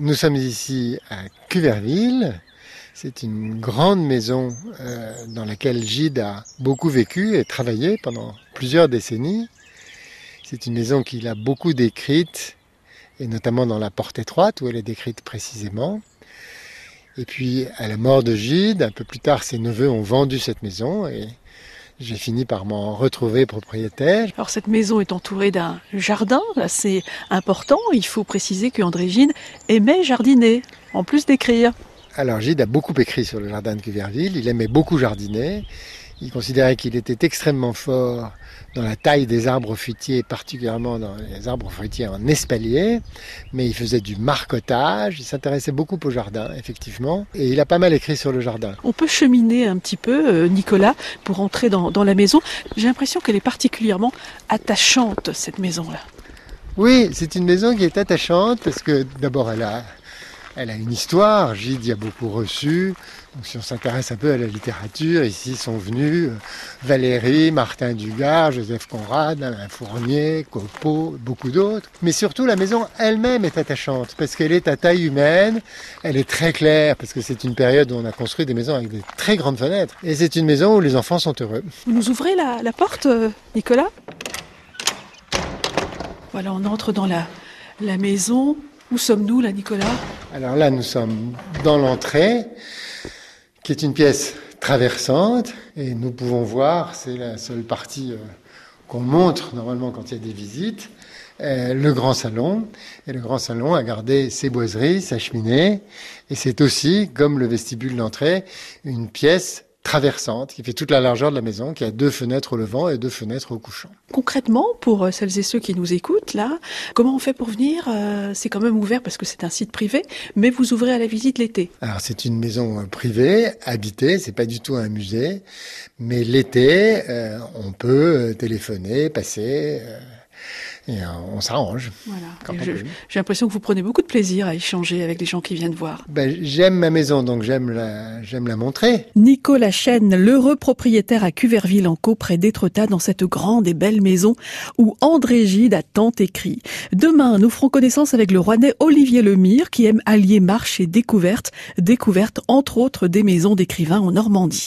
Nous sommes ici à Cuverville. C'est une grande maison euh, dans laquelle Gide a beaucoup vécu et travaillé pendant plusieurs décennies. C'est une maison qu'il a beaucoup décrite, et notamment dans la porte étroite où elle est décrite précisément. Et puis, à la mort de Gide, un peu plus tard, ses neveux ont vendu cette maison et j'ai fini par m'en retrouver propriétaire. Alors cette maison est entourée d'un jardin assez important. Il faut préciser que André Gide aimait jardiner, en plus d'écrire. Alors Gide a beaucoup écrit sur le jardin de Cuverville. Il aimait beaucoup jardiner. Il considérait qu'il était extrêmement fort dans la taille des arbres fruitiers, particulièrement dans les arbres fruitiers en espalier, mais il faisait du marcotage, il s'intéressait beaucoup au jardin, effectivement, et il a pas mal écrit sur le jardin. On peut cheminer un petit peu, euh, Nicolas, pour entrer dans, dans la maison. J'ai l'impression qu'elle est particulièrement attachante, cette maison-là. Oui, c'est une maison qui est attachante parce que d'abord elle a elle a une histoire, Gide y a beaucoup reçu. Donc si on s'intéresse un peu à la littérature, ici sont venus euh, Valérie, Martin Dugard, Joseph Conrad, Alain Fournier, Copeau, beaucoup d'autres. Mais surtout la maison elle-même est attachante parce qu'elle est à taille humaine, elle est très claire parce que c'est une période où on a construit des maisons avec des très grandes fenêtres. Et c'est une maison où les enfants sont heureux. Vous nous ouvrez la, la porte, euh, Nicolas? Voilà, on entre dans la, la maison. Où sommes-nous là, Nicolas? Alors là, nous sommes dans l'entrée, qui est une pièce traversante, et nous pouvons voir, c'est la seule partie euh, qu'on montre normalement quand il y a des visites, euh, le grand salon. Et le grand salon a gardé ses boiseries, sa cheminée, et c'est aussi, comme le vestibule d'entrée, une pièce traversante qui fait toute la largeur de la maison, qui a deux fenêtres au levant et deux fenêtres au couchant. Concrètement, pour euh, celles et ceux qui nous écoutent là, comment on fait pour venir euh, C'est quand même ouvert parce que c'est un site privé, mais vous ouvrez à la visite l'été. Alors c'est une maison euh, privée, habitée, c'est pas du tout un musée, mais l'été, on peut téléphoner, passer. Euh, et on s'arrange. Voilà. J'ai l'impression que vous prenez beaucoup de plaisir à échanger avec les gens qui viennent voir. Ben, j'aime ma maison, donc j'aime la, j'aime la montrer. Nicolas Chêne, l'heureux propriétaire à Cuverville-en-Caux, près d'Étretat, dans cette grande et belle maison où André Gide a tant écrit. Demain, nous ferons connaissance avec le Rouennais Olivier Lemire, qui aime allier marche et découverte, découverte entre autres des maisons d'écrivains en Normandie.